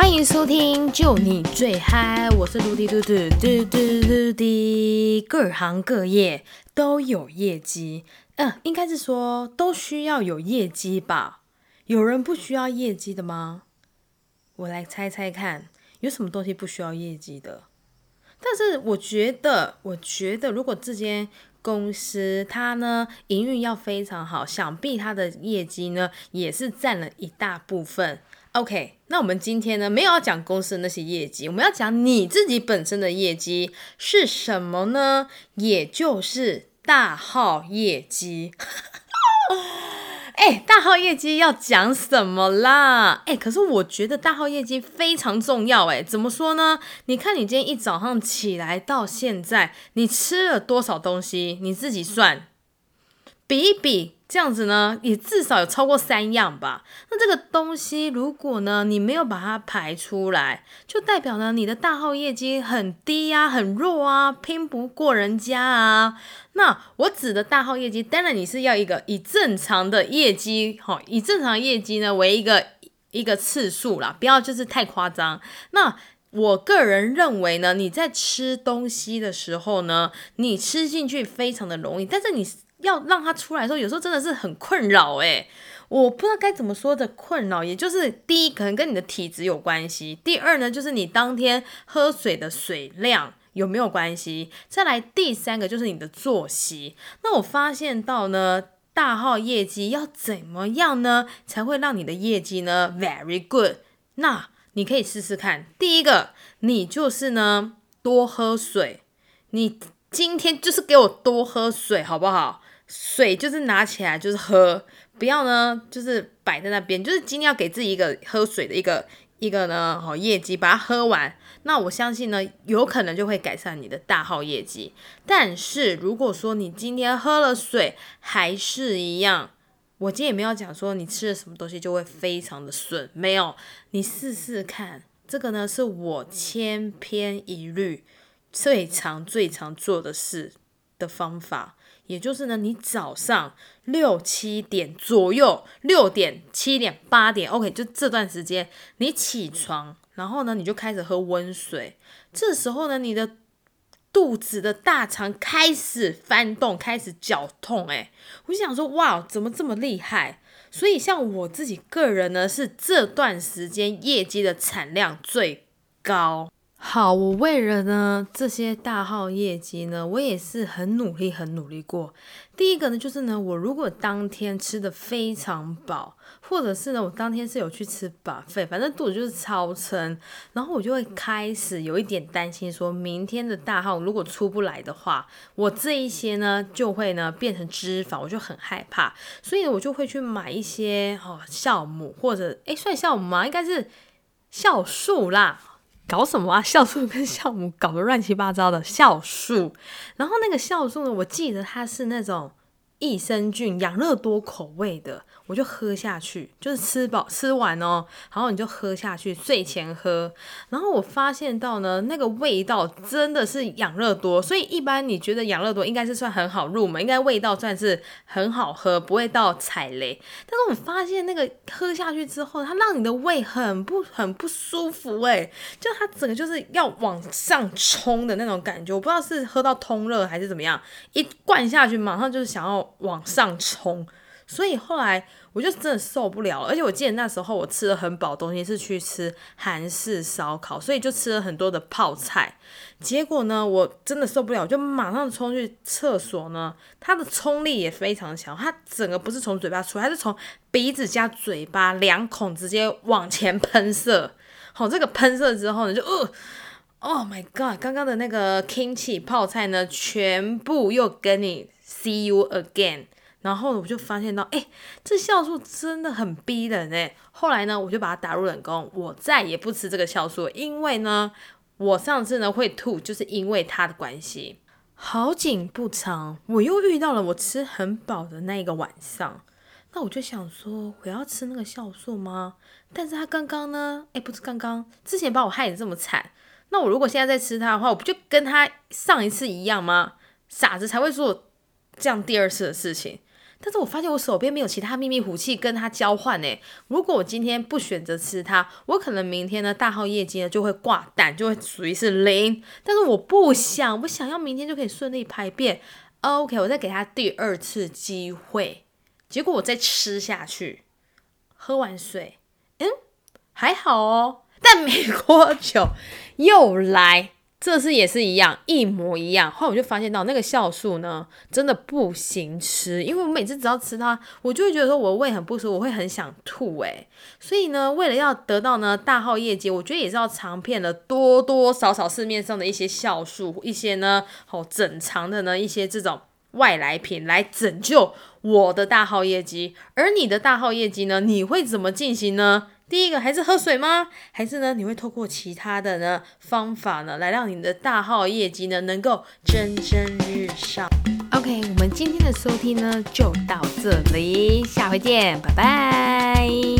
欢迎收听，就你最嗨，我是嘟滴嘟嘟嘟嘟嘟滴，各行各业都有业绩，嗯，应该是说都需要有业绩吧？有人不需要业绩的吗？我来猜猜看，有什么东西不需要业绩的？但是我觉得，我觉得如果这间公司它呢营运要非常好，想必它的业绩呢也是占了一大部分。OK，那我们今天呢没有要讲公司的那些业绩，我们要讲你自己本身的业绩是什么呢？也就是大号业绩。哎，大号业绩要讲什么啦？哎，可是我觉得大号业绩非常重要。哎，怎么说呢？你看你今天一早上起来到现在，你吃了多少东西？你自己算，比一比。这样子呢，也至少有超过三样吧。那这个东西，如果呢你没有把它排出来，就代表呢你的大号业绩很低啊，很弱啊，拼不过人家啊。那我指的大号业绩，当然你是要一个以正常的业绩，哈，以正常业绩呢为一个一个次数啦，不要就是太夸张。那我个人认为呢，你在吃东西的时候呢，你吃进去非常的容易，但是你。要让它出来的时候，有时候真的是很困扰诶，我不知道该怎么说的困扰，也就是第一可能跟你的体质有关系，第二呢就是你当天喝水的水量有没有关系，再来第三个就是你的作息。那我发现到呢，大号业绩要怎么样呢才会让你的业绩呢 very good？那你可以试试看，第一个你就是呢多喝水，你今天就是给我多喝水好不好？水就是拿起来就是喝，不要呢就是摆在那边，就是今天要给自己一个喝水的一个一个呢好业绩，把它喝完。那我相信呢，有可能就会改善你的大号业绩。但是如果说你今天喝了水还是一样，我今天也没有讲说你吃了什么东西就会非常的顺，没有，你试试看。这个呢是我千篇一律最常最常做的事的方法。也就是呢，你早上六七点左右，六点、七点、八点，OK，就这段时间你起床，然后呢，你就开始喝温水。这时候呢，你的肚子的大肠开始翻动，开始绞痛。哎，我就想说，哇，怎么这么厉害？所以像我自己个人呢，是这段时间业绩的产量最高。好，我为了呢这些大号业绩呢，我也是很努力，很努力过。第一个呢，就是呢，我如果当天吃的非常饱，或者是呢，我当天是有去吃饱费，反正肚子就是超撑，然后我就会开始有一点担心，说明天的大号如果出不来的话，我这一些呢就会呢变成脂肪，我就很害怕，所以我就会去买一些哦酵母或者诶算酵母吗？应该是酵素啦。搞什么啊？酵素跟酵母搞得乱七八糟的酵素，然后那个酵素呢？我记得它是那种益生菌、养乐多口味的。我就喝下去，就是吃饱吃完哦，然后你就喝下去，睡前喝。然后我发现到呢，那个味道真的是养乐多，所以一般你觉得养乐多应该是算很好入门，应该味道算是很好喝，不会到踩雷。但是我发现那个喝下去之后，它让你的胃很不很不舒服，诶，就它整个就是要往上冲的那种感觉，我不知道是喝到通热还是怎么样，一灌下去马上就是想要往上冲。所以后来我就真的受不了，而且我记得那时候我吃的很饱，东西是去吃韩式烧烤，所以就吃了很多的泡菜。结果呢，我真的受不了，就马上冲去厕所呢。它的冲力也非常强，它整个不是从嘴巴出，它是从鼻子加嘴巴两孔直接往前喷射。好，这个喷射之后呢，就呃，Oh my God，刚刚的那个 kimchi 泡菜呢，全部又跟你 See you again。然后我就发现到，哎，这酵素真的很逼人哎。后来呢，我就把它打入冷宫，我再也不吃这个酵素，因为呢，我上次呢会吐，就是因为它的关系。好景不长，我又遇到了我吃很饱的那一个晚上，那我就想说，我要吃那个酵素吗？但是他刚刚呢，哎，不是刚刚，之前把我害得这么惨，那我如果现在再吃它的话，我不就跟他上一次一样吗？傻子才会做这样第二次的事情。但是我发现我手边没有其他秘密武器跟它交换诶。如果我今天不选择吃它，我可能明天呢大号业绩呢就会挂蛋，就会属于是零。但是我不想，我想要明天就可以顺利排便。OK，我再给他第二次机会。结果我再吃下去，喝完水，嗯，还好哦。但没多久又来。这次也是一样，一模一样。后来我就发现到那个酵素呢，真的不行吃，因为我每次只要吃它，我就会觉得说我胃很不舒服，我会很想吐诶。所以呢，为了要得到呢大号业绩，我觉得也是要尝遍了多多少少市面上的一些酵素，一些呢好整肠的呢一些这种外来品来拯救我的大号业绩。而你的大号业绩呢，你会怎么进行呢？第一个还是喝水吗？还是呢？你会透过其他的呢方法呢，来让你的大号业绩呢能够蒸蒸日上？OK，我们今天的收听呢就到这里，下回见，拜拜。